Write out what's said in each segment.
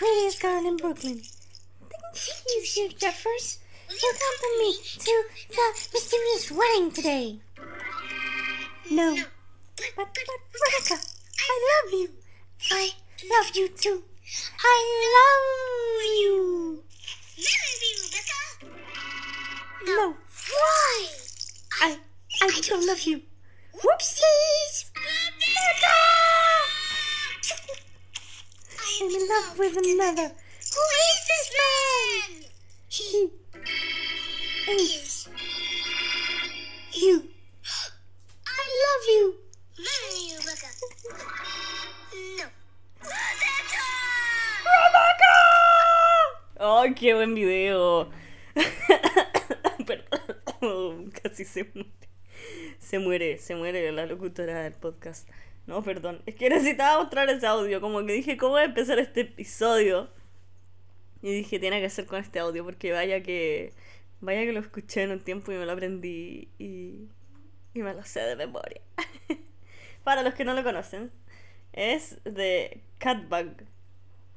prettiest girl in Brooklyn. Thank you, Sir Jeffers. Welcome me to the mysterious wedding today. No. But, but, Rebecca, I love you. I love you too. I love you. Rebecca. No, Why? I, I don't love you. Whoopsies! I'm in love with another. Who is this man? He is you. I love you. Rebecca. No. Rebecca! ¡Ay, qué buen video! Perdón, casi se muere. Se muere, se muere la locutora del podcast. No, perdón. Es que necesitaba mostrar ese audio. Como que dije, ¿cómo voy a empezar este episodio? Y dije, tiene que ser con este audio, porque vaya que. Vaya que lo escuché en un tiempo y me lo aprendí y. Y me lo sé de memoria. Para los que no lo conocen, es de Catbug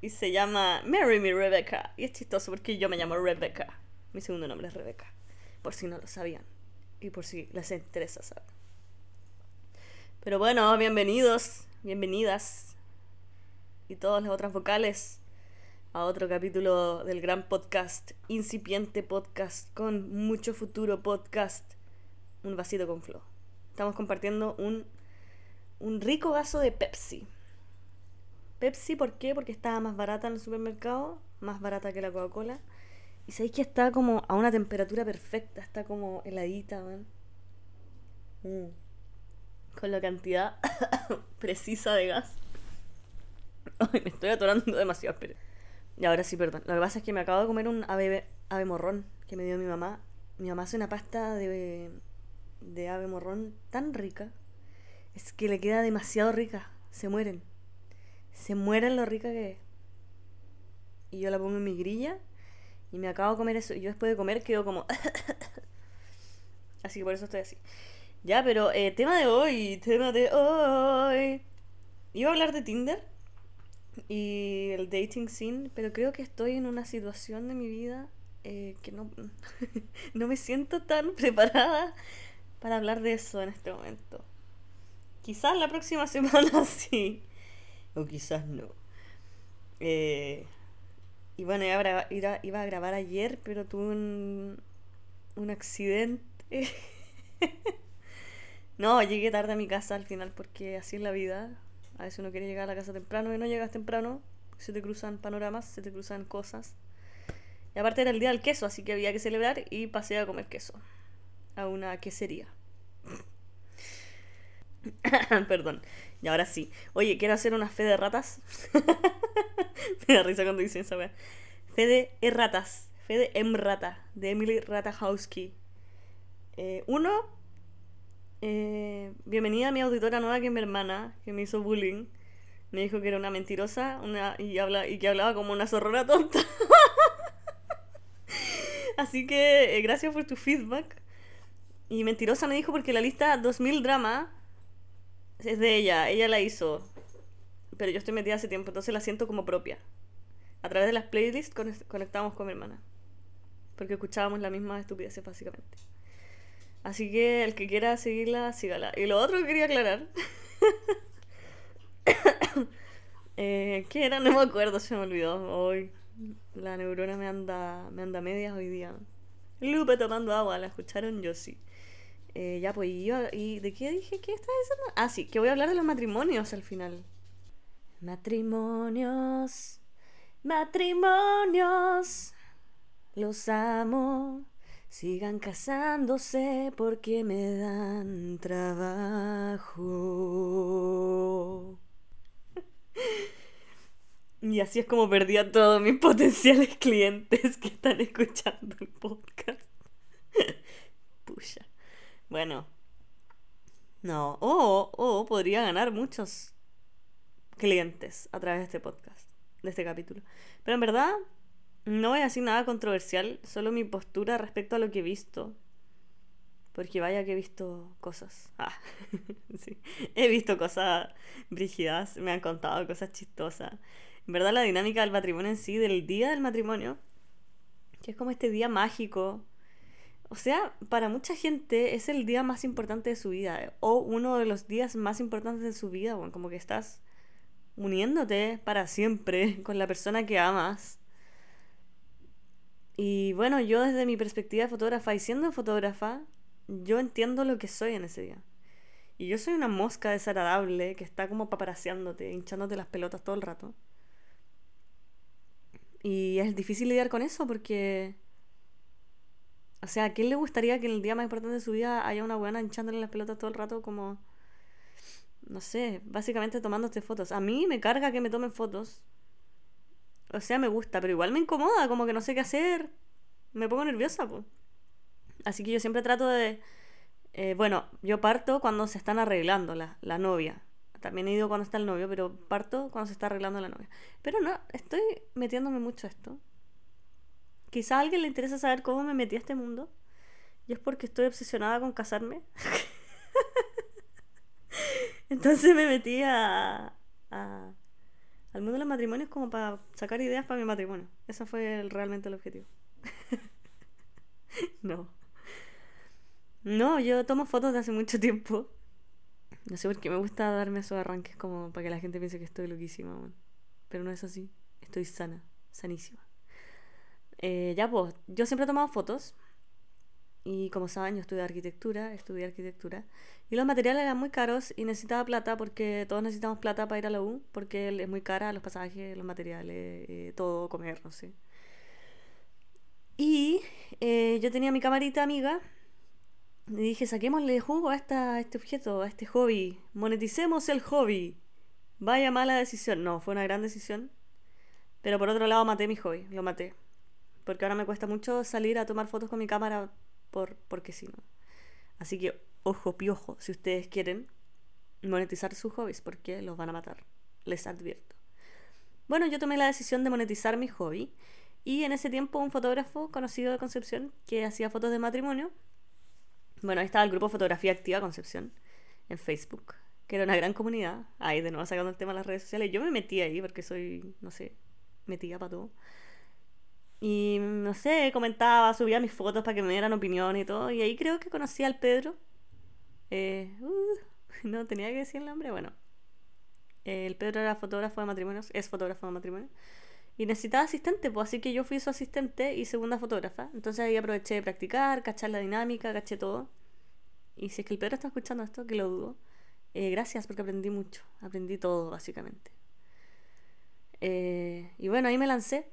y se llama Marry Me Rebecca. Y es chistoso porque yo me llamo Rebecca. Mi segundo nombre es Rebecca. Por si no lo sabían. Y por si les interesa saber. Pero bueno, bienvenidos, bienvenidas. Y todas las otras vocales a otro capítulo del gran podcast, incipiente podcast, con mucho futuro podcast. Un vasito con flow. Estamos compartiendo un, un rico vaso de Pepsi. Pepsi, ¿por qué? Porque estaba más barata en el supermercado, más barata que la Coca-Cola. Y sabéis que está como a una temperatura perfecta, está como heladita, man. Mm. Con la cantidad precisa de gas. Ay, me estoy atorando demasiado, pero. Y ahora sí, perdón. Lo que pasa es que me acabo de comer un ave, ave morrón que me dio mi mamá. Mi mamá hace una pasta de, de ave morrón tan rica. Es que le queda demasiado rica. Se mueren se mueren lo rica que es. Y yo la pongo en mi grilla y me acabo de comer eso. Y yo después de comer quedo como... así que por eso estoy así. Ya, pero eh, tema de hoy, tema de hoy. Iba a hablar de Tinder y el dating scene, pero creo que estoy en una situación de mi vida eh, que no, no me siento tan preparada para hablar de eso en este momento. Quizás la próxima semana sí o quizás no. Eh, y bueno, iba a, grabar, iba a grabar ayer, pero tuve un, un accidente. No, llegué tarde a mi casa al final porque así es la vida. A veces uno quiere llegar a la casa temprano y no llegas temprano. Se te cruzan panoramas, se te cruzan cosas. Y aparte era el día del queso, así que había que celebrar y pasé a comer queso. A una quesería. Perdón. Y ahora sí. Oye, quiero hacer una fe de ratas. Me da risa cuando dicen esa. Fe de erratas. Fe de Emrata. De Emily Ratajkowski. Eh, uno. Eh, bienvenida a mi auditora nueva que es mi hermana, que me hizo bullying. Me dijo que era una mentirosa una, y, habla, y que hablaba como una zorrona tonta. Así que eh, gracias por tu feedback. Y mentirosa me dijo porque la lista 2000 drama es de ella, ella la hizo. Pero yo estoy metida hace tiempo, entonces la siento como propia. A través de las playlists conectamos con mi hermana. Porque escuchábamos la misma estupidez, básicamente. Así que el que quiera seguirla, sígala. Y lo otro que quería aclarar. eh, ¿Qué era? No me acuerdo, se me olvidó. Hoy la neurona me anda, me anda medias hoy día. Lupe tomando agua, ¿la escucharon? Yo sí. Eh, ya, pues, y, yo, ¿y de qué dije? ¿Qué estaba diciendo? Ah, sí, que voy a hablar de los matrimonios al final. Matrimonios, matrimonios, los amo. Sigan casándose porque me dan trabajo. Y así es como perdí a todos mis potenciales clientes que están escuchando el podcast. Pucha. Bueno. No. O, o podría ganar muchos clientes a través de este podcast, de este capítulo. Pero en verdad, no voy a decir nada controversial, solo mi postura respecto a lo que he visto. Porque vaya que he visto cosas. Ah, sí. He visto cosas brígidas, me han contado cosas chistosas. En verdad la dinámica del matrimonio en sí, del día del matrimonio, que es como este día mágico. O sea, para mucha gente es el día más importante de su vida, o uno de los días más importantes de su vida, bueno, como que estás uniéndote para siempre con la persona que amas. Y bueno, yo desde mi perspectiva de fotógrafa y siendo fotógrafa, yo entiendo lo que soy en ese día. Y yo soy una mosca desagradable que está como paparaseándote, hinchándote las pelotas todo el rato. Y es difícil lidiar con eso porque... O sea, ¿a quién le gustaría que en el día más importante de su vida haya una buena hinchándole las pelotas todo el rato como... No sé, básicamente tomándote fotos. A mí me carga que me tomen fotos. O sea, me gusta, pero igual me incomoda, como que no sé qué hacer. Me pongo nerviosa, pues. Así que yo siempre trato de... eh, bueno, yo parto cuando se están arreglando la, la novia. También he ido cuando está el novio, pero parto cuando se está arreglando la novia. Pero no, estoy metiéndome mucho a esto. Quizá a alguien le interesa saber cómo me metí a este mundo. Y es porque estoy obsesionada con casarme. Entonces me metí a, a- al mundo de los matrimonios como para sacar ideas para mi matrimonio. Ese fue realmente el objetivo. no. No, yo tomo fotos de hace mucho tiempo. No sé por qué me gusta darme esos arranques como para que la gente piense que estoy loquísima. Pero no es así. Estoy sana, sanísima. Eh, ya pues, yo siempre he tomado fotos. Y como saben, yo estudié arquitectura, estudié arquitectura. Y los materiales eran muy caros y necesitaba plata porque todos necesitamos plata para ir a la U, porque es muy cara los pasajes, los materiales, eh, todo, comer, no sé. Y eh, yo tenía mi camarita amiga y dije, saquémosle jugo a, esta, a este objeto, a este hobby, moneticemos el hobby. Vaya mala decisión. No, fue una gran decisión. Pero por otro lado maté mi hobby, lo maté. Porque ahora me cuesta mucho salir a tomar fotos con mi cámara por, porque sí, ¿no? Así que, ojo piojo, si ustedes quieren monetizar sus hobbies, porque los van a matar. Les advierto. Bueno, yo tomé la decisión de monetizar mi hobby. Y en ese tiempo un fotógrafo conocido de Concepción que hacía fotos de matrimonio. Bueno, ahí estaba el grupo Fotografía Activa Concepción en Facebook, que era una gran comunidad. Ahí de nuevo sacando el tema de las redes sociales. Yo me metí ahí porque soy, no sé, metida para todo. Y no sé, comentaba, subía mis fotos para que me dieran opinión y todo. Y ahí creo que conocí al Pedro. Eh, uh, no tenía que decir el nombre. Bueno, eh, el Pedro era fotógrafo de matrimonios, es fotógrafo de matrimonio. Y necesitaba asistente, pues así que yo fui su asistente y segunda fotógrafa. Entonces ahí aproveché de practicar, cachar la dinámica, caché todo. Y si es que el Pedro está escuchando esto, que lo dudo, eh, gracias porque aprendí mucho. Aprendí todo, básicamente. Eh, y bueno, ahí me lancé.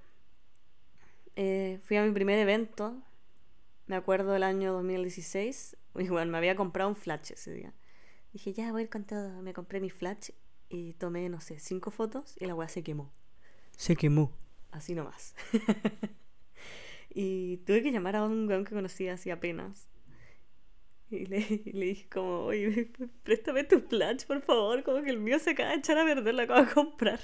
Eh, fui a mi primer evento. Me acuerdo del año 2016. Igual me había comprado un flash ese día. Dije, ya voy a ir con todo. Me compré mi flash y tomé, no sé, cinco fotos y la weá se quemó. Se quemó. Así nomás. y tuve que llamar a un weón que conocía así apenas. Y le, y le dije como, oye, préstame tu flash, por favor. Como que el mío se acaba de echar a perder, lo acabo de comprar.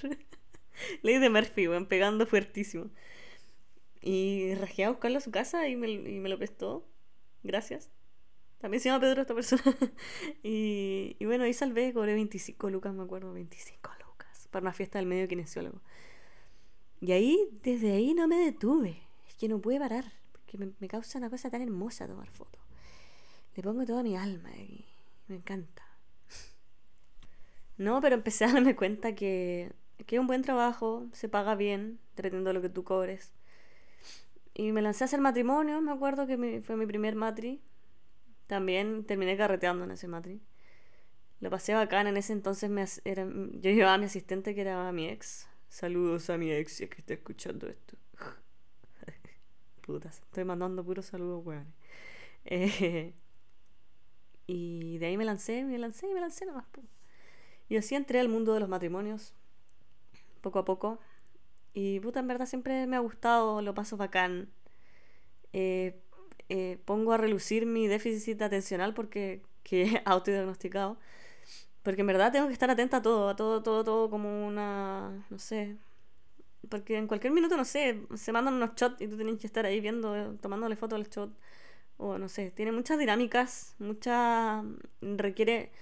Ley de Murphy, weón, pegando fuertísimo. Y rajé a buscarlo a su casa y me, y me lo prestó. Gracias. También se llama Pedro esta persona. y, y bueno, ahí salvé, cobré 25 lucas, me acuerdo, 25 lucas. Para una fiesta del medio kinesiólogo. Y ahí, desde ahí no me detuve. Es que no pude parar. Porque me, me causa una cosa tan hermosa tomar fotos. Le pongo toda mi alma y me encanta. No, pero empecé a darme cuenta que, que es un buen trabajo, se paga bien, dependiendo de lo que tú cobres. Y me lancé a hacer matrimonio, me acuerdo que fue mi primer matri. También terminé carreteando en ese matri. Lo pasé bacán, en ese entonces me, era, yo llevaba a mi asistente que era mi ex. Saludos a mi ex, si es que está escuchando esto. Putas, estoy mandando puros saludos, weón. Eh, y de ahí me lancé, me lancé y me lancé nomás. Y así entré al mundo de los matrimonios, poco a poco. Y puta, en verdad siempre me ha gustado, lo paso bacán. Eh, eh, pongo a relucir mi déficit atencional porque que he autodiagnosticado. Porque en verdad tengo que estar atenta a todo, a todo, todo, todo como una, no sé. Porque en cualquier minuto, no sé, se mandan unos shots y tú tienes que estar ahí viendo, eh, tomándole foto al shot. O no sé, tiene muchas dinámicas, mucha... requiere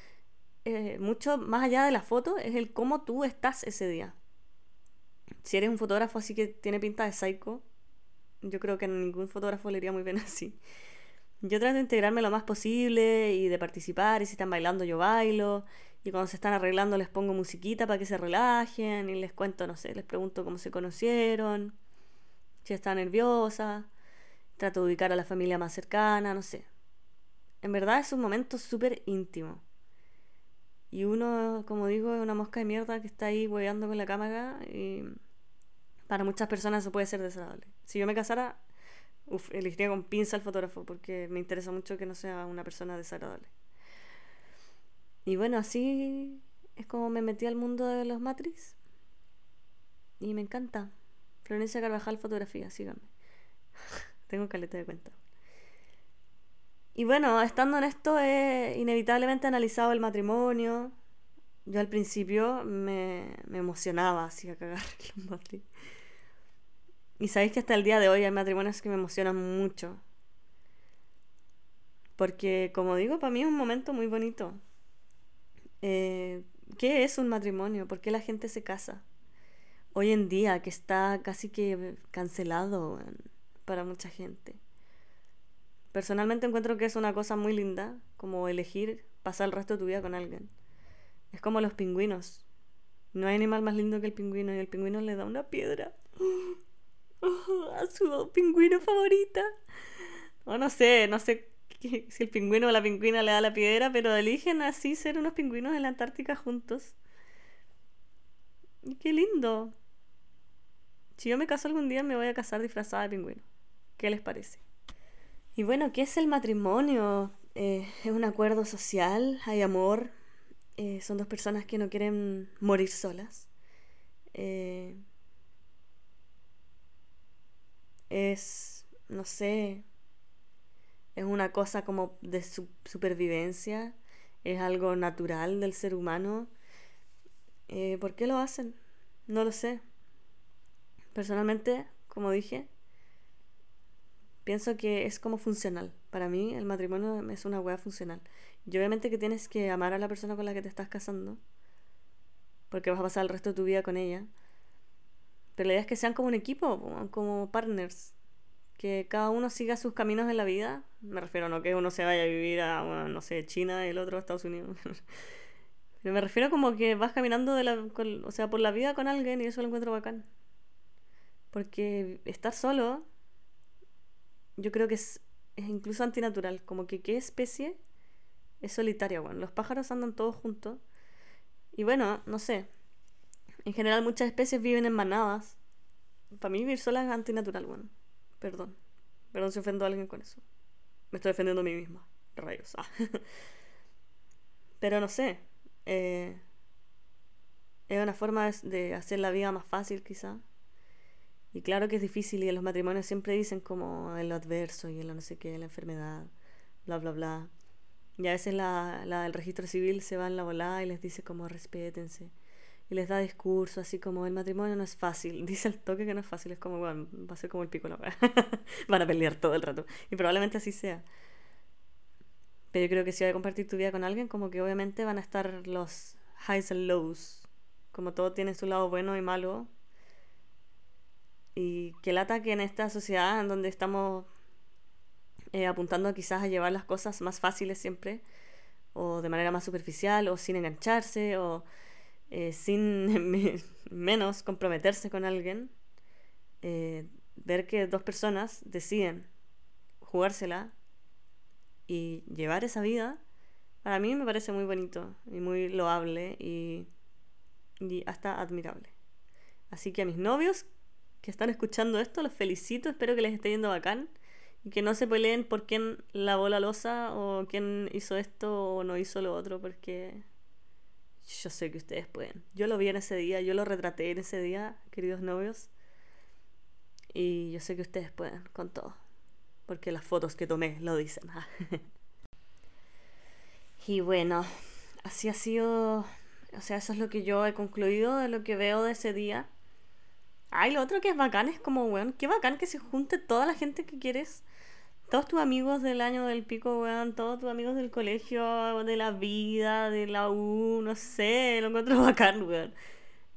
eh, mucho más allá de la foto, es el cómo tú estás ese día. Si eres un fotógrafo así que tiene pinta de psycho, yo creo que a ningún fotógrafo le iría muy bien así. Yo trato de integrarme lo más posible y de participar, y si están bailando yo bailo, y cuando se están arreglando les pongo musiquita para que se relajen, y les cuento, no sé, les pregunto cómo se conocieron, si está nerviosa, trato de ubicar a la familia más cercana, no sé. En verdad es un momento súper íntimo. Y uno, como digo, es una mosca de mierda que está ahí hueveando con la cámara y para muchas personas eso puede ser desagradable. Si yo me casara, uf, elegiría con pinza al fotógrafo porque me interesa mucho que no sea una persona desagradable. Y bueno, así es como me metí al mundo de los Matrix. Y me encanta. Florencia Carvajal Fotografía, síganme. Tengo caleta de cuenta. Y bueno, estando en esto, he inevitablemente analizado el matrimonio. Yo al principio me, emocionaba así a cagar los matrimonios. Y sabéis que hasta el día de hoy hay matrimonios que me emocionan mucho. Porque, como digo, para mí es un momento muy bonito. Eh, ¿Qué es un matrimonio? ¿Por qué la gente se casa? Hoy en día, que está casi que cancelado para mucha gente. Personalmente encuentro que es una cosa muy linda, como elegir pasar el resto de tu vida con alguien. Es como los pingüinos. No hay animal más lindo que el pingüino y el pingüino le da una piedra a su pingüino favorita. O no sé, no sé si el pingüino o la pingüina le da la piedra, pero eligen así ser unos pingüinos en la Antártica juntos. Y qué lindo. Si yo me caso algún día, me voy a casar disfrazada de pingüino. ¿Qué les parece? Y bueno, ¿qué es el matrimonio? Eh, es un acuerdo social, hay amor, eh, son dos personas que no quieren morir solas. Eh, es, no sé, es una cosa como de supervivencia, es algo natural del ser humano. ¿Por qué lo hacen? No lo sé. Personalmente, como dije, pienso que es como funcional. Para mí el matrimonio es una hueá funcional. Y obviamente que tienes que amar a la persona con la que te estás casando, porque vas a pasar el resto de tu vida con ella. Pero la idea es que sean como un equipo, como partners, que cada uno siga sus caminos en la vida. Me refiero no que uno se vaya a vivir a, no sé, China y el otro a Estados Unidos. Pero me refiero como que vas caminando de la, o sea, por la vida con alguien y eso lo encuentro bacán. Porque estar solo yo creo que es, es incluso antinatural. Como que qué especie es solitaria, bueno. Los pájaros andan todos juntos. Y bueno, no sé. En general muchas especies viven en manadas. Para mí vivir sola es antinatural, bueno. Perdón. Perdón si ofendo a alguien con eso. Me estoy defendiendo a mí misma. Rayos. Ah. Pero no sé. Eh, es una forma de hacer la vida más fácil, quizá. Y claro que es difícil y en los matrimonios siempre dicen como el adverso y el no sé qué, la enfermedad, bla, bla, bla. Y a veces la, la, el registro civil se va en la volada y les dice como respétense. Les da discurso así como el matrimonio no es fácil. Dice el toque que no es fácil, es como, bueno, va a ser como el pico la Van a pelear todo el rato. Y probablemente así sea. Pero yo creo que si vas a compartir tu vida con alguien, como que obviamente van a estar los highs and lows. Como todo tiene su lado bueno y malo, y que lata que en esta sociedad en donde estamos eh, apuntando quizás a llevar las cosas más fáciles siempre, o de manera más superficial, o sin engancharse, o eh, sin menos comprometerse con alguien, eh, ver que dos personas deciden jugársela y llevar esa vida, para mí me parece muy bonito y muy loable y, y hasta admirable. Así que a mis novios que están escuchando esto, los felicito, espero que les esté yendo bacán y que no se peleen por quién lavó la losa o quién hizo esto o no hizo lo otro, porque yo sé que ustedes pueden. Yo lo vi en ese día, yo lo retraté en ese día, queridos novios, y yo sé que ustedes pueden con todo, porque las fotos que tomé lo dicen. y bueno, así ha sido, o sea, eso es lo que yo he concluido de lo que veo de ese día. Ay, lo otro que es bacán es como, weón, qué bacán que se junte toda la gente que quieres. Todos tus amigos del año del pico, weón, todos tus amigos del colegio, de la vida, de la U, no sé, lo encuentro bacán, weón.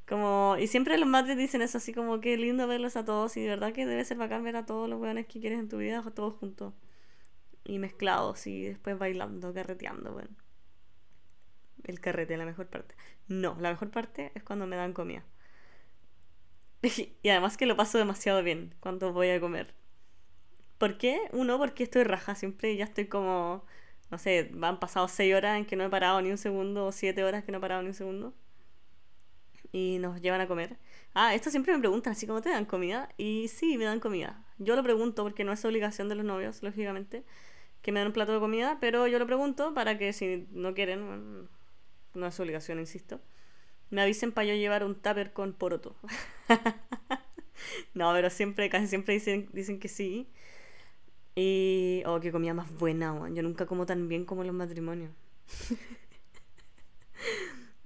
Como, y siempre los madres dicen eso, así como que lindo verlos a todos. Y de verdad que debe ser bacán ver a todos los weones que quieres en tu vida, todos juntos. Y mezclados y después bailando, carreteando, bueno. El carrete, la mejor parte. No, la mejor parte es cuando me dan comida. Y además que lo paso demasiado bien cuando voy a comer. ¿Por qué? Uno, porque estoy raja siempre ya estoy como, no sé, han pasado seis horas en que no he parado ni un segundo o siete horas que no he parado ni un segundo. Y nos llevan a comer. Ah, esto siempre me preguntan, así como te dan comida. Y sí, me dan comida. Yo lo pregunto porque no es obligación de los novios, lógicamente, que me dan un plato de comida, pero yo lo pregunto para que si no quieren, bueno, no es obligación, insisto, me avisen para yo llevar un tupper con poroto. no, pero siempre, casi siempre dicen, dicen que sí. Y. Oh, qué comida más buena, weón. Yo nunca como tan bien como en los matrimonios.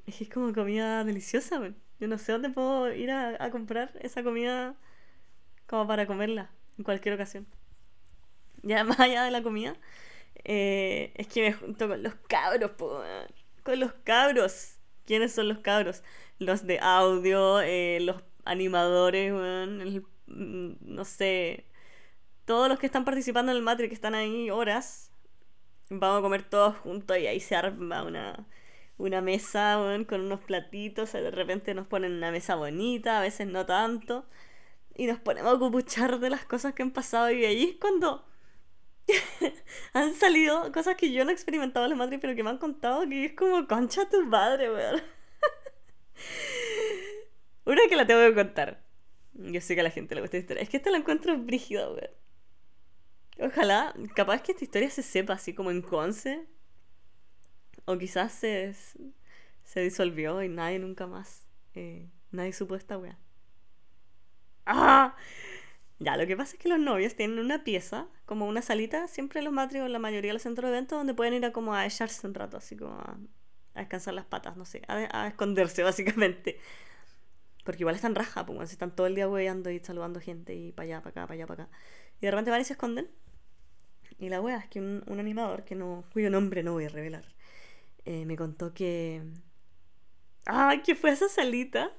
es que es como comida deliciosa, weón. Yo no sé dónde puedo ir a, comprar esa comida como para comerla en cualquier ocasión. Ya más allá de la comida, eh, es que me junto con los cabros, po. Con los cabros. ¿Quiénes son los cabros? Los de audio, eh, los animadores, weón. el- mm, no sé. Todos los que están participando en el Matri, que están ahí horas. Vamos a comer todos juntos y ahí se arma una, una mesa, con unos platitos. De repente nos ponen una mesa bonita, a veces no tanto. Y nos ponemos a cupuchar de las cosas que han pasado. Y ahí es cuando han salido cosas que yo no he experimentado en la madre, pero que me han contado que es como concha tu madre, weón. Una que la tengo que contar. Yo sé que a la gente le gusta esta historia. Es que esta la encuentro brígida, weón. Ojalá, capaz que esta historia se sepa así como en Conce. O quizás se, se disolvió y nadie nunca más. eh, nadie supo esta weá. ¡Ah! Ya, lo que pasa es que los novios tienen una pieza, como una salita, siempre los matrios, la mayoría de los centros de eventos, donde pueden ir a como a echarse un rato, así como a, a descansar las patas, no sé, a, esconderse básicamente. Porque igual están raja, pues, están todo el día hueando y saludando gente y para allá, para acá, para allá, para acá. Y de repente van y se esconden. Y la wea es que un, un animador, que no, cuyo nombre no voy a revelar, eh, me contó que... ¡Ah! Que fue a esa salita,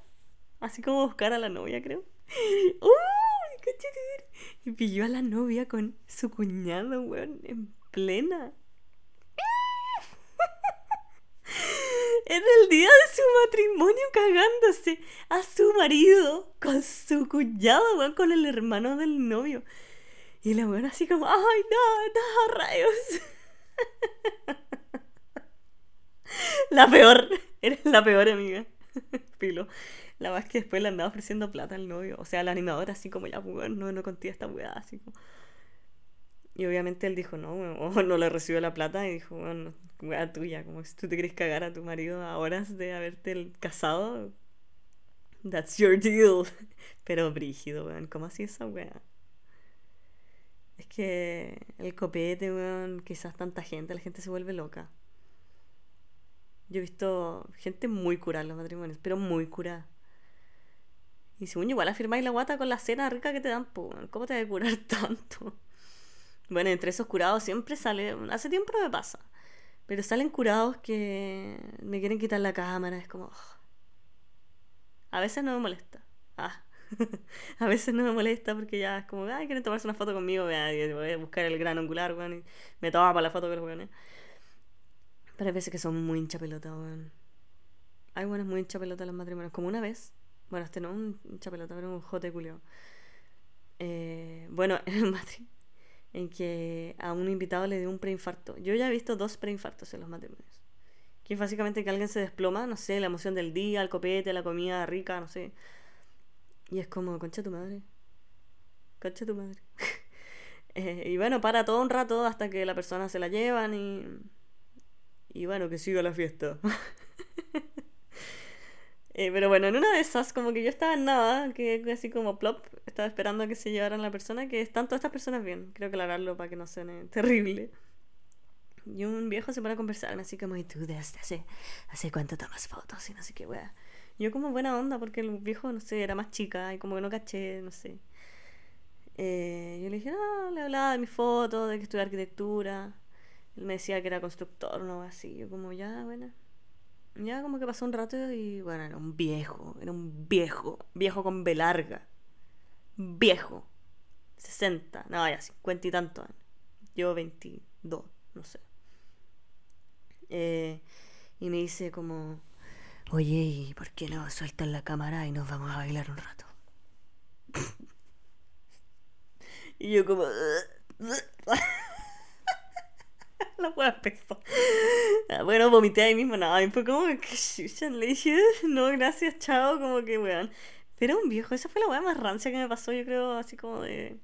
así como buscar a la novia, creo. ¡Uy! conchetumare! Y pilló a la novia con su cuñado, weón, en plena. Era el día de su matrimonio cagándose a su marido con su cuñado, weón, con el hermano del novio. Y la weón así como, ¡ay, no, no, rayos! La peor, eres la peor amiga. Pilo. La más que después le andaba ofreciendo plata al novio. O sea, al animador, así como ya, weón, no, no contigo esta weá, así como. Y obviamente él dijo, no, weón, no le recibió la plata y dijo, bueno, weá tuya, como si tú te querés cagar a tu marido a horas de haberte casado. That's your deal. Pero brígido, weón, ¿cómo así esa weá? Es que el copete, weón, quizás tanta gente, la gente se vuelve loca. Yo he visto gente muy curada en los matrimonios, pero muy curada. Y según igual afirmáis la guata con la cena rica que te dan, pues, ¿cómo te va a curar tanto? Bueno, entre esos curados siempre sale, hace tiempo me pasa, pero salen curados que me quieren quitar la cámara, es como... A veces no me molesta. Ah. a veces no me molesta porque ya es como, ay, quieren tomarse una foto conmigo, voy a buscar el gran angular, weón, y me toma para la foto con los. Pero hay veces que son muy hincha pelota, weón. Hay buenas muy hincha pelota en los matrimonios. Como una vez, bueno, este no un hincha pelota, pero un jote culio. Eh, bueno, en el matri, en que a un invitado le dio un preinfarto. Yo ya he visto dos preinfartos en los matrimonios. Que es básicamente que alguien se desploma, no sé, la emoción del día, el copete, la comida rica, no sé. Y es como, concha tu madre. Concha tu madre. Eh, y bueno, para todo un rato hasta que la persona se la llevan y. Y bueno, que siga la fiesta. Eh, pero bueno, en una de esas, como que yo estaba en nada, que así como plop, estaba esperando a que se llevaran la persona, que están todas estas personas bien. Creo que aclararlo para que no suene terrible. Y un viejo se pone a conversarme así como, ¿y tú desde hace, hace cuánto tomas fotos? Y no sé qué wea. Yo como buena onda, porque el viejo, no sé, era más chica y como que no caché, no sé. Eh, yo le dije, no, le hablaba de mis fotos, de que estudié arquitectura. Él me decía que era constructor, no así. Yo como, ya, bueno. Ya como que pasó un rato y bueno, era un viejo, era un viejo, viejo con B larga. Viejo. 60, no, ya 50 y tantos años. Yo 22, no sé. Eh, y me dice como, oye, ¿y por qué no sueltan la cámara y nos vamos a bailar un rato? y yo como... la hueá pesó. Ah, Bueno, vomité ahí mismo, nada, y fue como que le dije, no, gracias, chao, como que weón. Pero un viejo, esa fue la weá más rancia que me pasó, yo creo, así como de.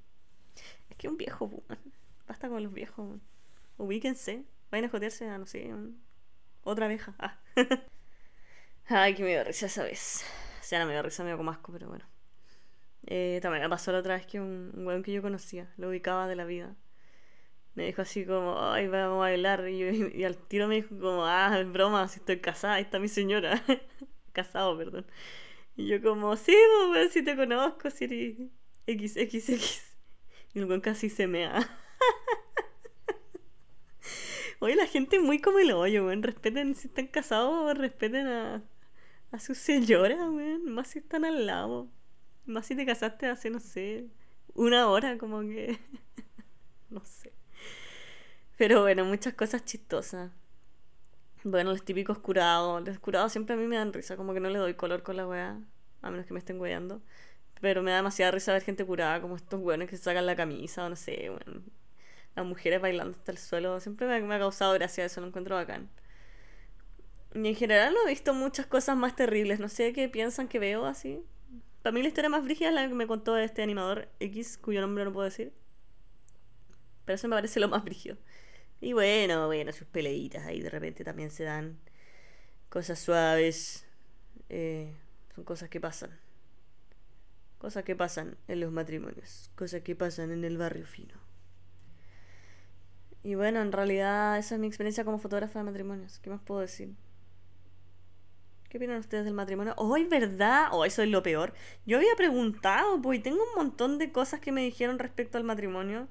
Es que un viejo, weón. Basta con los viejos, weón. Ubíquense, vayan a joderse a, no sé, otra abeja. Ah. Ay, que me dio risa esa vez. O sea, no me dio risa, me dio como asco, pero bueno. Eh, también me pasó la otra vez que un, un weón que yo conocía, lo ubicaba de la vida. Me dijo así como, ay, vamos a bailar. Y, al tiro me dijo como, ah, es broma, si estoy casada, ahí está mi señora. Casado, perdón. Y yo como, sí, pues, weón, si te conozco, si eres XXX. Y el weón casi se mea. Oye, la gente es muy como el hoyo, weón. Respeten si están casados, respeten a, a sus señoras, weón. Más si están al lado. Más si te casaste hace, no sé, una hora, como que... no sé. Pero bueno, muchas cosas chistosas. Bueno, los típicos curados. Los curados siempre a mí me dan risa, como que no le doy color con la weá, a menos que me estén weando. Pero me da demasiada risa ver gente curada, como estos weones que se sacan la camisa, o no sé, weón. Las mujeres bailando hasta el suelo. Siempre me ha causado gracia eso, lo encuentro bacán. Y en general no he visto muchas cosas más terribles. No sé qué piensan que veo así. Para mí la historia más brígida es la que me contó este animador X, cuyo nombre no puedo decir. Pero eso me parece lo más brígido. Y bueno, bueno, sus peleitas ahí de repente también se dan cosas suaves. eh, son cosas que pasan. Cosas que pasan en los matrimonios. Cosas que pasan en el barrio fino. Y bueno, en realidad esa es mi experiencia como fotógrafa de matrimonios. ¿Qué más puedo decir? ¿Qué opinan ustedes del matrimonio? Hoy, ¿verdad? Oh, eso es lo peor. Yo había preguntado, pues, y tengo un montón de cosas que me dijeron respecto al matrimonio.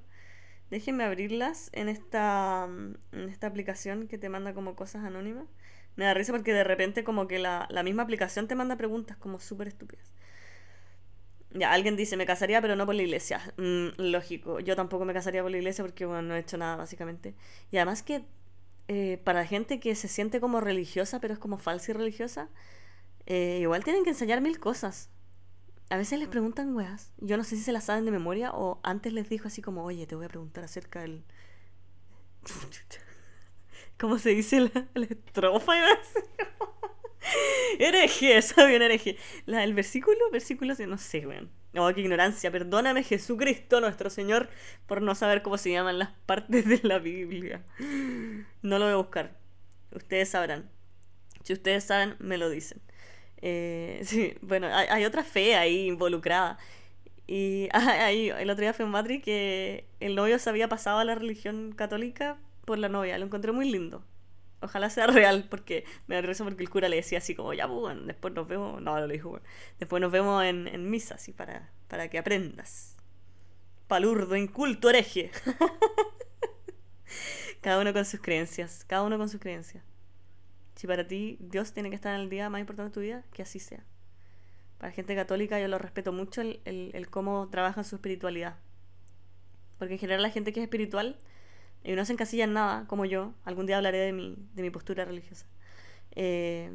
Déjenme abrirlas en esta, mm, en esta aplicación que te manda como cosas anónimas. Me da risa porque de repente como que la, la misma aplicación te manda preguntas como súper estúpidas. Ya, alguien dice, me casaría pero no por la iglesia. Mm, lógico, yo tampoco me casaría por la iglesia porque bueno, no he hecho nada básicamente. Y además que eh, para gente que se siente como religiosa pero es como falsa y religiosa, eh, igual tienen que enseñar mil cosas. A veces les preguntan weas. Yo no sé si se las saben de memoria o antes les dijo así como, oye, te voy a preguntar acerca del... ¿Cómo se dice la, la estrofa? Iba a decir. hereje, está bien hereje. La, el versículo, versículo, no sé, weón. No, qué ignorancia. Perdóname, Jesucristo, nuestro Señor, por no saber cómo se llaman las partes de la Biblia. No lo voy a buscar. Ustedes sabrán. Si ustedes saben, me lo dicen. Eh, sí, bueno, hay, otra fe ahí involucrada. Y ahí, el otro día fue en Madrid que el novio se había pasado a la religión católica por la novia. Lo encontré muy lindo. Ojalá sea real, porque me da risa porque el cura le decía así como, ya, pues, bueno, después nos vemos, no, no lo dijo, después nos vemos en, en misa, así, para, para que aprendas. Palurdo, inculto, hereje. cada uno con sus creencias, cada uno con sus creencias. Si para ti Dios tiene que estar en el día más importante de tu vida, que así sea. Para gente católica yo lo respeto mucho el, el, el cómo trabajan su espiritualidad. Porque en general la gente que es espiritual y no se encasilla en nada, como yo, algún día hablaré de mi, de mi postura religiosa. Eh,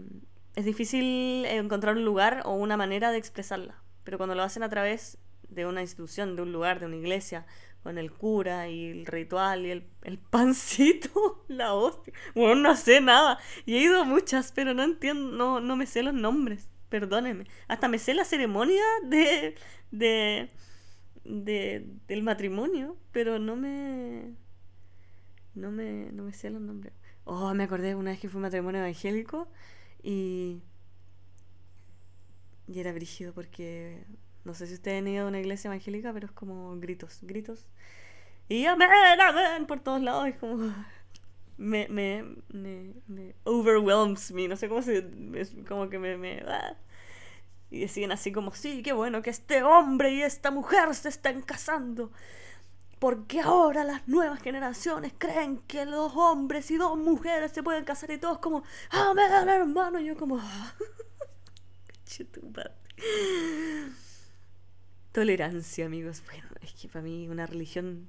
es difícil encontrar un lugar o una manera de expresarla, pero cuando lo hacen a través de una institución, de un lugar, de una iglesia, con el cura y el ritual y el, el pancito, la hostia. Bueno, no sé nada. Y he ido a muchas, pero no entiendo, no, no me sé los nombres. Perdónenme. Hasta me sé la ceremonia de, de, de del matrimonio, pero no me no me, no me sé los nombres. Oh, me acordé una vez que fue un matrimonio evangélico y. Y era brígido porque. No sé si ustedes han ido a una iglesia evangélica, pero es como gritos, gritos. Y amén, amén, por todos lados. Es como. Me, me, me, me overwhelms me. No sé cómo se. Es como que me. me. Y decían así como: Sí, qué bueno que este hombre y esta mujer se están casando porque ahora las nuevas generaciones creen que dos hombres y dos mujeres se pueden casar y todos como, amén, hermano. Y yo como, "Ah, conche tu madre". Tolerancia, amigos. Bueno, es que para mí una religión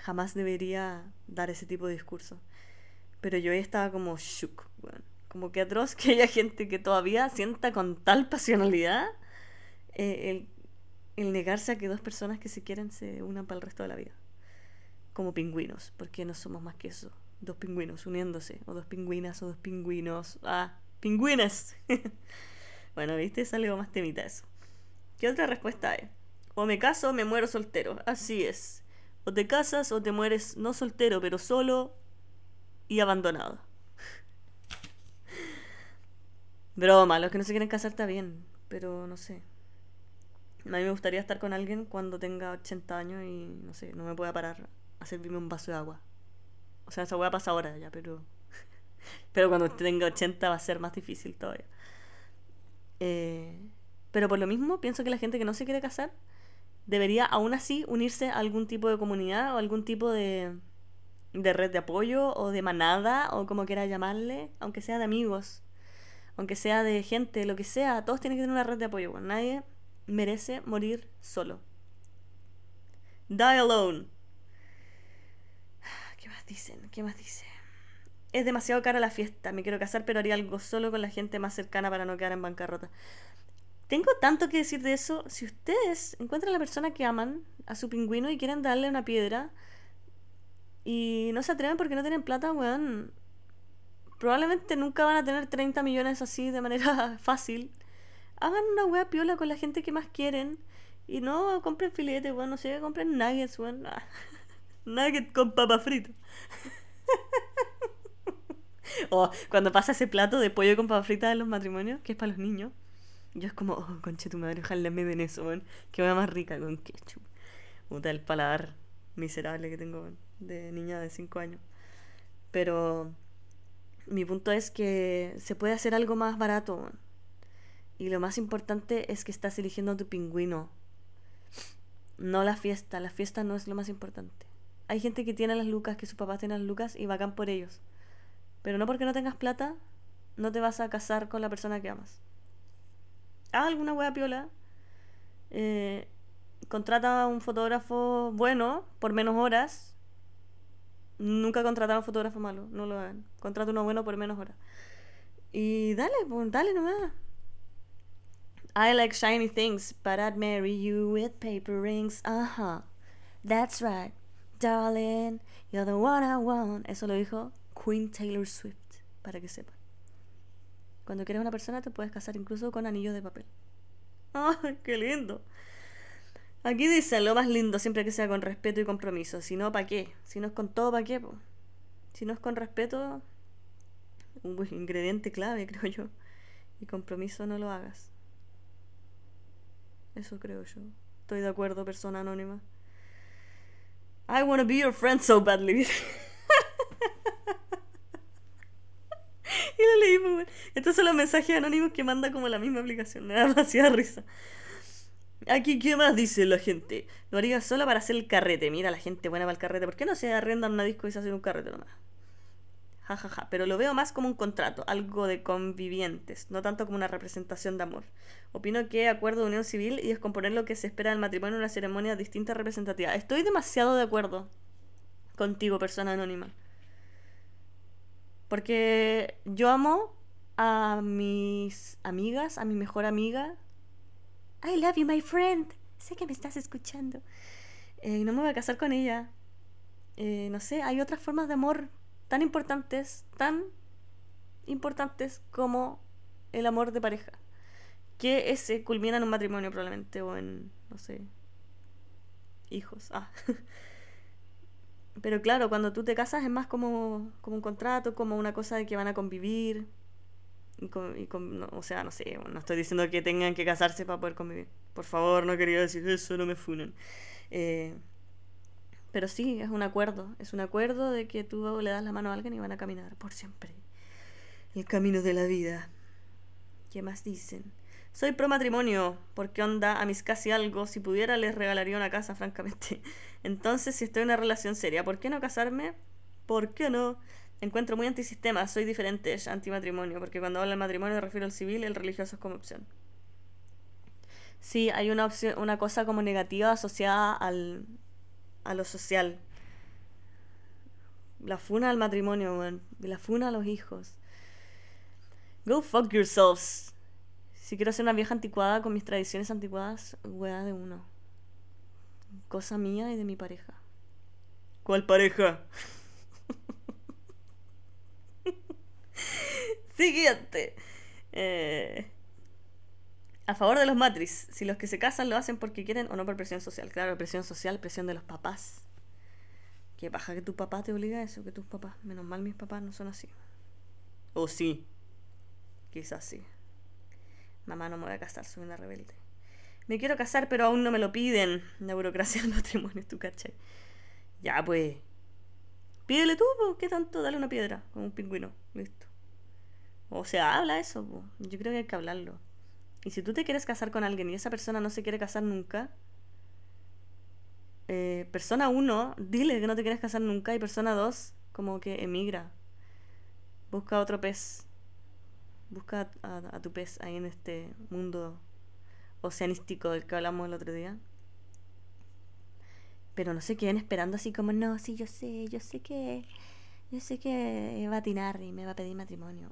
jamás debería dar ese tipo de discurso. Pero yo estaba como shook, weón. Como que atroz que haya gente que todavía sienta con tal pasionalidad eh, el, el negarse a que dos personas que se quieren se unan para el resto de la vida. Como pingüinos, porque no somos más que eso. Dos pingüinos uniéndose, o dos pingüinas, o dos pingüinos. Ah, pingüines. bueno, viste, es algo más temita eso. ¿Qué otra respuesta hay? O me caso o me muero soltero. Así es. O te casas o te mueres no soltero, pero solo y abandonado. Broma, los que no se quieren casar está bien, pero no sé. A mí me gustaría estar con alguien cuando tenga 80 años y no sé, no me pueda parar a servirme un vaso de agua. O sea, esa hueá pasa ahora ya, pero. Pero cuando tenga 80 va a ser más difícil todavía. Eh, pero por lo mismo, pienso que la gente que no se quiere casar debería aún así unirse a algún tipo de comunidad o algún tipo de, de red de apoyo o de manada o como quiera llamarle, aunque sea de amigos, aunque sea de gente, lo que sea, todos tienen que tener una red de apoyo. bueno, nadie merece morir solo. Die alone. ¿Qué más dicen? ¿Qué más dicen? Es demasiado cara la fiesta. Me quiero casar, pero haría algo solo con la gente más cercana para no quedar en bancarrota. Tengo tanto que decir de eso. Si ustedes encuentran a la persona que aman, a su pingüino, y quieren darle una piedra, y no se atreven porque no tienen plata, weón. Probablemente nunca van a tener 30 millones así de manera fácil. Hagan una wea piola con la gente que más quieren. Y no compren filetes, weón. No sé, compren nuggets, weón. Ah, Nugget con papa frito. o cuando pasa ese plato de pollo con papa frita en los matrimonios, que es para los niños. Yo es como, oh, conche tu madre, ojalá me den eso, weón. Que wea más rica con ketchup. Puta, el paladar miserable que tengo de niña de 5 años. Pero mi punto es que se puede hacer algo más barato. weón. Y lo más importante es que estás eligiendo a tu pingüino. No la fiesta. La fiesta no es lo más importante. Hay gente que tiene las lucas, que sus papás tienen las lucas y bacán por ellos. Pero no porque no tengas plata, no te vas a casar con la persona que amas. Haz alguna wea piola. Eh, contrata a un fotógrafo bueno por menos horas. Nunca contratar a un fotógrafo malo, no lo hagan. Contrata uno bueno por menos horas. Y dale, pues, dale nomás. I like shiny things, but I'd marry you with paper rings. Uh huh. That's right, darling. You're the one I want. Eso lo dijo Queen Taylor Swift, para que sepan. Cuando quieres una persona te puedes casar incluso con anillos de papel. ¡Ay, qué lindo! Aquí dice lo más lindo siempre que sea con respeto y compromiso. Si no, ¿para qué? Si no es con todo, ¿para qué? po? Si no es con respeto, un ingrediente clave, creo yo. Y compromiso no lo hagas. Eso creo yo. Estoy de acuerdo, persona anónima. I wanna be your friend so badly. y lo leí. Estos son los mensajes anónimos que manda como la misma aplicación. Me da demasiada risa. Aquí, ¿qué más dice la gente? Lo haría solo para hacer el carrete. Mira, la gente buena para el carrete. ¿Por qué no se arrendan una disco y se hacen un carrete nomás? Ja, ja, ja. Pero lo veo más como un contrato, algo de convivientes, no tanto como una representación de amor. Opino que acuerdo de unión civil y descomponer lo que se espera del matrimonio en una ceremonia distinta representativa. Estoy demasiado de acuerdo contigo, persona anónima. Porque yo amo a mis amigas, a mi mejor amiga. I love you, my friend. Sé que me estás escuchando. Eh, y no me voy a casar con ella. Eh, no sé, hay otras formas de amor tan importantes, tan importantes como el amor de pareja. Que ese culmina en un matrimonio probablemente o en, no sé, hijos. Ah. Pero claro, cuando tú te casas es más como, como un contrato, como una cosa de que van a convivir. Y con- y con- no, o sea, no sé, no estoy diciendo que tengan que casarse para poder convivir. Por favor, no quería decir eso, no me funen. Eh, pero sí, es un acuerdo. Es un acuerdo de que tú le das la mano a alguien y van a caminar por siempre. El camino de la vida. ¿Qué más dicen? Soy pro matrimonio, porque onda a mis casi algo, si pudiera les regalaría una casa, francamente. Entonces, si estoy en una relación seria, ¿por qué no casarme? ¿Por qué no? Encuentro muy antisistema, soy diferente, antimatrimonio, porque cuando hablo del matrimonio me refiero al civil, el religioso es como opción. Sí, hay una opción, una cosa como negativa asociada al, a lo social. La funa al matrimonio, weón. La funa a los hijos. Go fuck yourselves. Si quiero ser una vieja anticuada con mis tradiciones anticuadas, weá de uno. Cosa mía y de mi pareja. ¿Cuál pareja? Siguiente. Eh, a favor de los matris. Si los que se casan lo hacen porque quieren o no por presión social. Claro, presión social, presión de los papás. Qué paja que tu papá te obliga a eso, que tus papás. Menos mal mis papás no son así. O sí. Quizás sí. Mamá, no me voy a casar, soy una rebelde. Me quiero casar, pero aún no me lo piden. La burocracia del matrimonio, tú cachai. Ya, pues. Pídele tú, po. ¿qué tanto? Dale una piedra, como un pingüino. Listo. O sea, habla eso, po. Yo creo que hay que hablarlo. Y si tú te quieres casar con alguien y esa persona no se quiere casar nunca, eh, persona uno, dile que no te quieres casar nunca. Y persona dos, como que emigra. Busca otro pez. Busca a, tu pez ahí en este mundo oceanístico del que hablamos el otro día. Pero no se queden esperando así como, no, sí, yo sé, yo sé que, yo sé que va a atinar y me va a pedir matrimonio.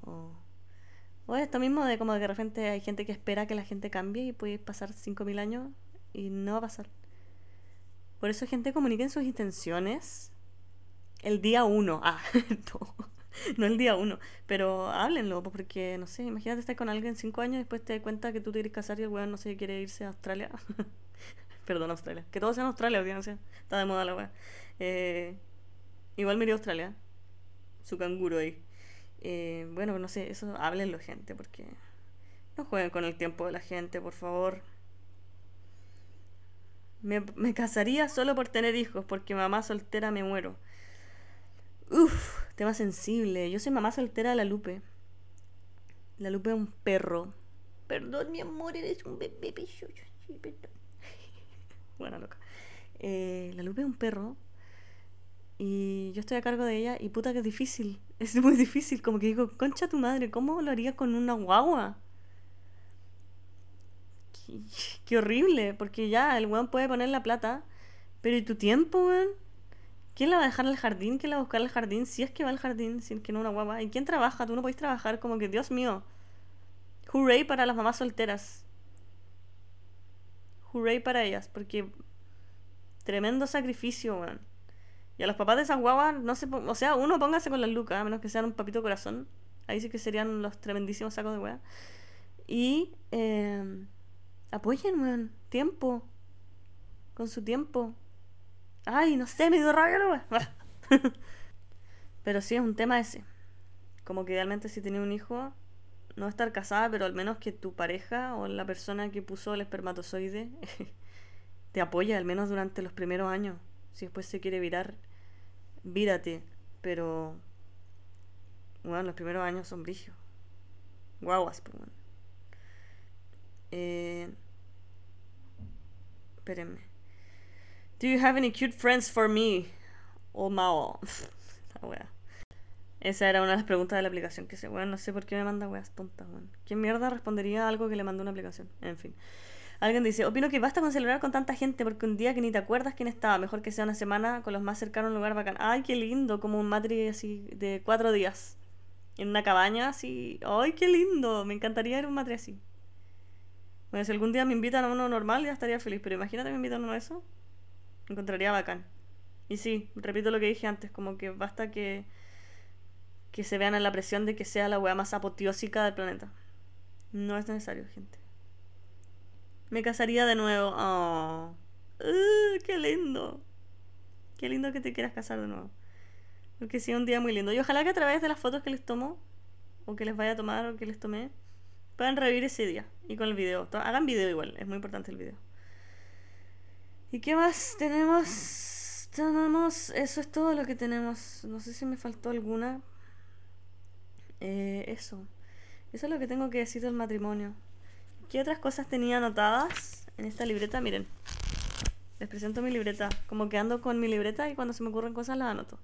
O esto mismo de como de que de repente hay gente que espera que la gente cambie y puede pasar 5.000 años y no va a pasar. Por eso, gente, comuniquen sus intenciones el día uno. Ah, no, no el día uno. Pero háblenlo, porque, no sé, imagínate estar con alguien cinco años y después te das cuenta que tú te quieres casar y el weón no sé, quiere irse a Australia. Perdón, Australia. Que todo sea en Australia, audiencia. Está de moda la weá. Eh, igual me iría a Australia. Su canguro ahí. Eh, bueno, no sé, eso háblenlo, gente, porque no jueguen con el tiempo de la gente, por favor. Me, me casaría solo por tener hijos, porque mamá soltera me muero. Uf, tema sensible. Yo soy mamá soltera de la Lupe. La Lupe es un perro. Perdón, mi amor, eres un bebé. Sí, perdón. Buena loca. Eh, la Lupe es un perro. Y yo estoy a cargo de ella. Y puta que es difícil. Es muy difícil. Como que digo, concha tu madre, ¿cómo lo haría con una guagua? Qué, horrible. Porque ya el weón puede poner la plata. Pero ¿y tu tiempo, weón? ¿Quién la va a dejar al jardín? ¿Quién la va a buscar al jardín? Si es que va al jardín, si es que no una guagua. ¿Y quién trabaja? Tú no podés trabajar. Como que, Dios mío. Hooray para las mamás solteras. Hooray para ellas. Porque tremendo sacrificio, weón. Y a los papás de esas guaguas, no se O sea, uno póngase con las lucas, a menos que sean un papito corazón. Ahí sí que serían los tremendísimos sacos de weá. Y eh, apoyen, weón. Tiempo. Con su tiempo. Ay, no sé, me dio rabia la. Pero sí, es un tema ese. Como que idealmente si tenía un hijo, no estar casada, pero al menos que tu pareja o la persona que puso el espermatozoide te apoye, al menos durante los primeros años. Si después se quiere virar, vírate. Pero, bueno, los primeros años son brillos. Guaguas, pues, bueno. Eh, espérenme. Do you have any cute friends for me? O Mao. La wea. Esa era una de las preguntas de la aplicación. Que sé, weón, no sé por qué me manda weas tontas, weón. ¿Quién mierda respondería a algo que le mandó una aplicación? En fin. Alguien dice, opino que basta con celebrar con tanta gente porque un día que ni te acuerdas quién estaba, mejor que sea una semana con los más cercanos a un lugar bacán. Ay, qué lindo, como un matri así de cuatro días. En una cabaña así. Ay, qué lindo, me encantaría ir a un matri así. Bueno, si algún día me invitan a uno normal ya estaría feliz, pero imagínate me invitan a uno de eso. Encontraría bacán. Y sí, repito lo que dije antes, como que basta que que se vean en la presión de que sea la weá más apoteósica del planeta. No es necesario, gente. Me casaría de nuevo. Oh. Uh, ¡Qué lindo! Qué lindo que te quieras casar de nuevo. Porque sí, un día muy lindo. Y ojalá que a través de las fotos que les tomo, o que les vaya a tomar, o que les tomé, puedan revivir ese día. Y con el video. Hagan video igual, es muy importante el video. ¿Y qué más tenemos? Tenemos. Eso es todo lo que tenemos. No sé si me faltó alguna. Eh, eso. Eso es lo que tengo que decir del matrimonio. ¿Qué otras cosas tenía anotadas en esta libreta? Miren, les presento mi libreta. Como que ando con mi libreta y cuando se me ocurren cosas las anoto.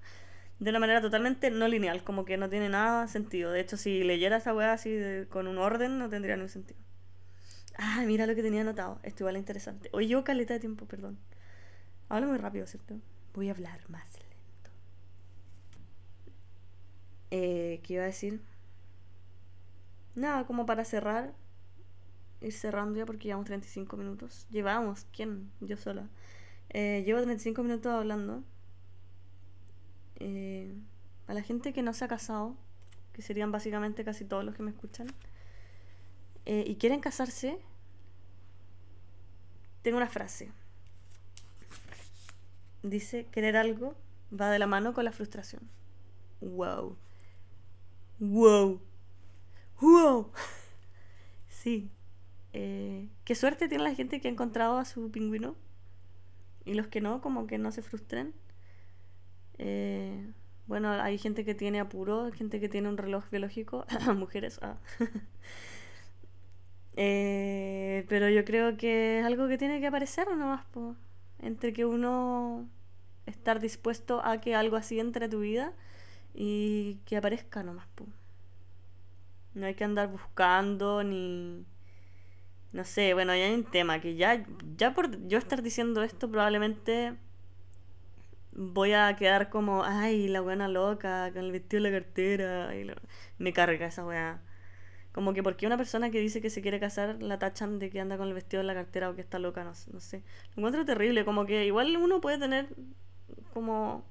De una manera totalmente no lineal, como que no tiene nada sentido. De hecho, si leyera esa weá así con un orden, no tendría ningún sentido. Ah, mira lo que tenía anotado. Esto igual es interesante. Hoy llevo caleta de tiempo, perdón. Hablo muy rápido, ¿cierto? Voy a hablar más lento. Eh, ¿Qué iba a decir? Nada, como para cerrar. Ir cerrando ya porque llevamos 35 minutos. Llevamos, ¿quién? Yo sola. Eh, llevo 35 minutos hablando. Eh, a la gente que no se ha casado, que serían básicamente casi todos los que me escuchan, eh, y quieren casarse, tengo una frase. Dice, querer algo va de la mano con la frustración. Wow. Wow. Wow. Sí. Eh, qué suerte tiene la gente que ha encontrado a su pingüino. Y los que no, como que no se frustren. Eh, bueno, hay gente que tiene apuro, gente que tiene un reloj biológico. Mujeres. ah. Eh, pero yo creo que es algo que tiene que aparecer nomás, po. Entre que uno estar dispuesto a que algo así entre a tu vida y que aparezca nomás, po. No hay que andar buscando ni... No sé, bueno, ya hay un tema que ya, ya por yo estar diciendo esto probablemente voy a quedar como, ay, la buena loca, con el vestido en la cartera. y lo- Me carga esa weá. Como que porque una persona que dice que se quiere casar la tachan de que anda con el vestido en la cartera o que está loca, no, no sé. Lo encuentro terrible, como que igual uno puede tener como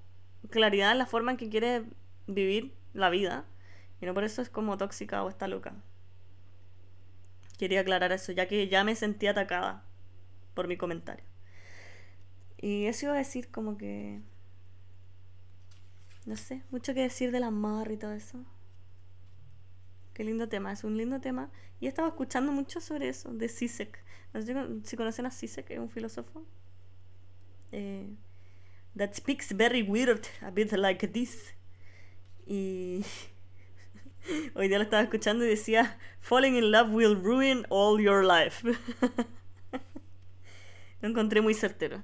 claridad en la forma en que quiere vivir la vida. Y no por eso es como tóxica o está loca. Quería aclarar eso, ya que ya me sentí atacada por mi comentario. Y eso iba a decir como que... No sé, mucho que decir del amor y todo eso. Qué lindo tema, es un lindo tema. Y he escuchando mucho sobre eso, de Zizek. No sé si conocen a Zizek, es un filósofo. Eh, that speaks very weird, a bit like this. Y hoy día lo estaba escuchando y decía, Falling in love will ruin all your life. lo encontré muy certero.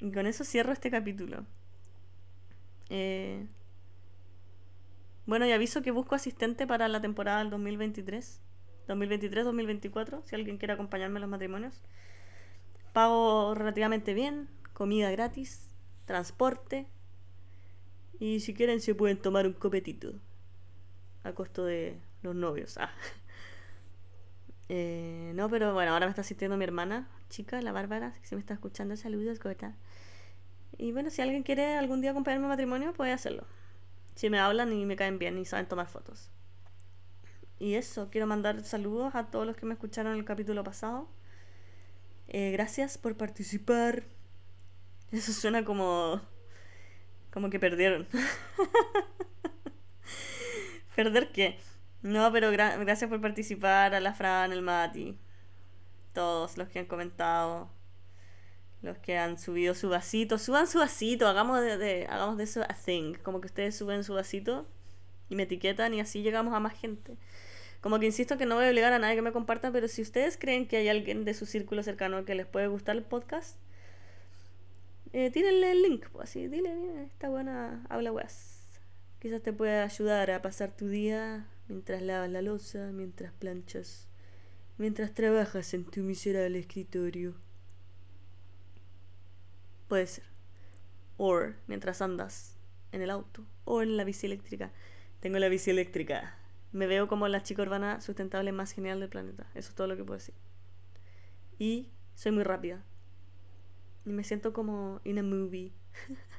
Y con eso cierro este capítulo. Eh, bueno, y aviso que busco asistente para la temporada del 2023. 2023-2024, si alguien quiere acompañarme en los matrimonios. Pago relativamente bien, comida gratis, transporte. Y si quieren se pueden tomar un copetito. A costo de los novios. Ah. Eh, no, pero bueno, ahora me está asistiendo mi hermana, chica, la Bárbara, si me está escuchando, saludos, Gota. Y bueno, si alguien quiere algún día acompañarme a matrimonio, puede hacerlo. Si me hablan y me caen bien y saben tomar fotos. Y eso, quiero mandar saludos a todos los que me escucharon el capítulo pasado. Eh, gracias por participar. Eso suena como. como que perdieron. ¿Perder qué? No, pero gra- gracias por participar a la Fran, el Mati. Todos los que han comentado. Los que han subido su vasito. Suban su vasito. Hagamos de, hagamos de eso a thing. Como que ustedes suben su vasito y me etiquetan y así llegamos a más gente. Como que insisto que no voy a obligar a nadie que me comparta, pero si ustedes creen que hay alguien de su círculo cercano que les puede gustar el podcast, eh, tírenle el link, pues así, dile, mira, esta buena habla weas. Quizás te pueda ayudar a pasar tu día mientras lavas la losa, mientras planchas, mientras trabajas en tu miserable escritorio. Puede ser. O mientras andas en el auto o en la bici eléctrica. Tengo la bici eléctrica. Me veo como la chica urbana sustentable más genial del planeta. Eso es todo lo que puedo decir. Y soy muy rápida. Y me siento como in a movie.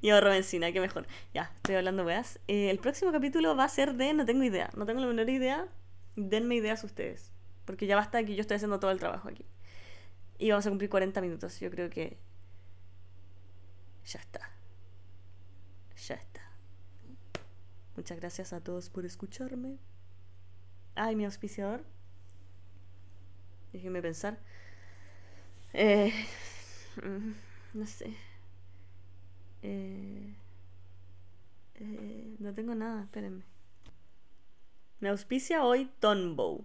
y ahorro benzina, qué mejor. Ya, estoy hablando weas. Eh, el próximo capítulo va a ser de no tengo idea. No tengo la menor idea. Denme ideas ustedes. Porque ya basta que yo estoy haciendo todo el trabajo aquí. Y vamos a cumplir 40 minutos. Yo creo que ya está. Ya está. Muchas gracias a todos por escucharme. Ay, mi auspiciador. Déjenme pensar. Eh, mm, no sé. Eh, eh, no tengo nada, espérenme. Me auspicia hoy Tonbow.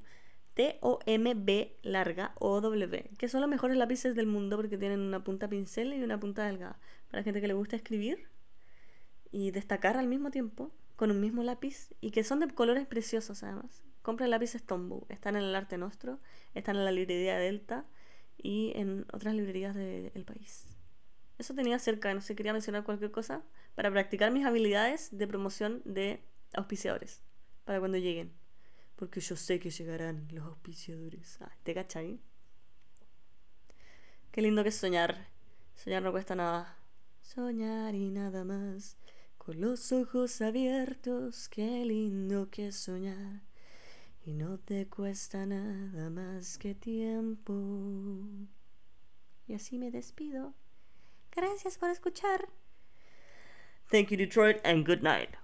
T-O-M-B larga O-W, que son los mejores lápices del mundo porque tienen una punta pincel y una punta delgada. Para gente que le gusta escribir y destacar al mismo tiempo con un mismo lápiz y que son de colores preciosos además. Compren lápices Tombow, están en el Arte Nostro, están en la librería Delta y en otras librerías del país. Eso tenía cerca, no sé, quería mencionar cualquier cosa para practicar mis habilidades de promoción de auspiciadores para cuando lleguen. Porque yo sé que llegarán los auspiciadores. Ah, ¿Te cachai? Qué lindo que es soñar. Soñar no cuesta nada. Soñar y nada más. Con los ojos abiertos, qué lindo que es soñar. Y no te cuesta nada más que tiempo. Y así me despido. Gracias por escuchar. Thank you, Detroit, and good night.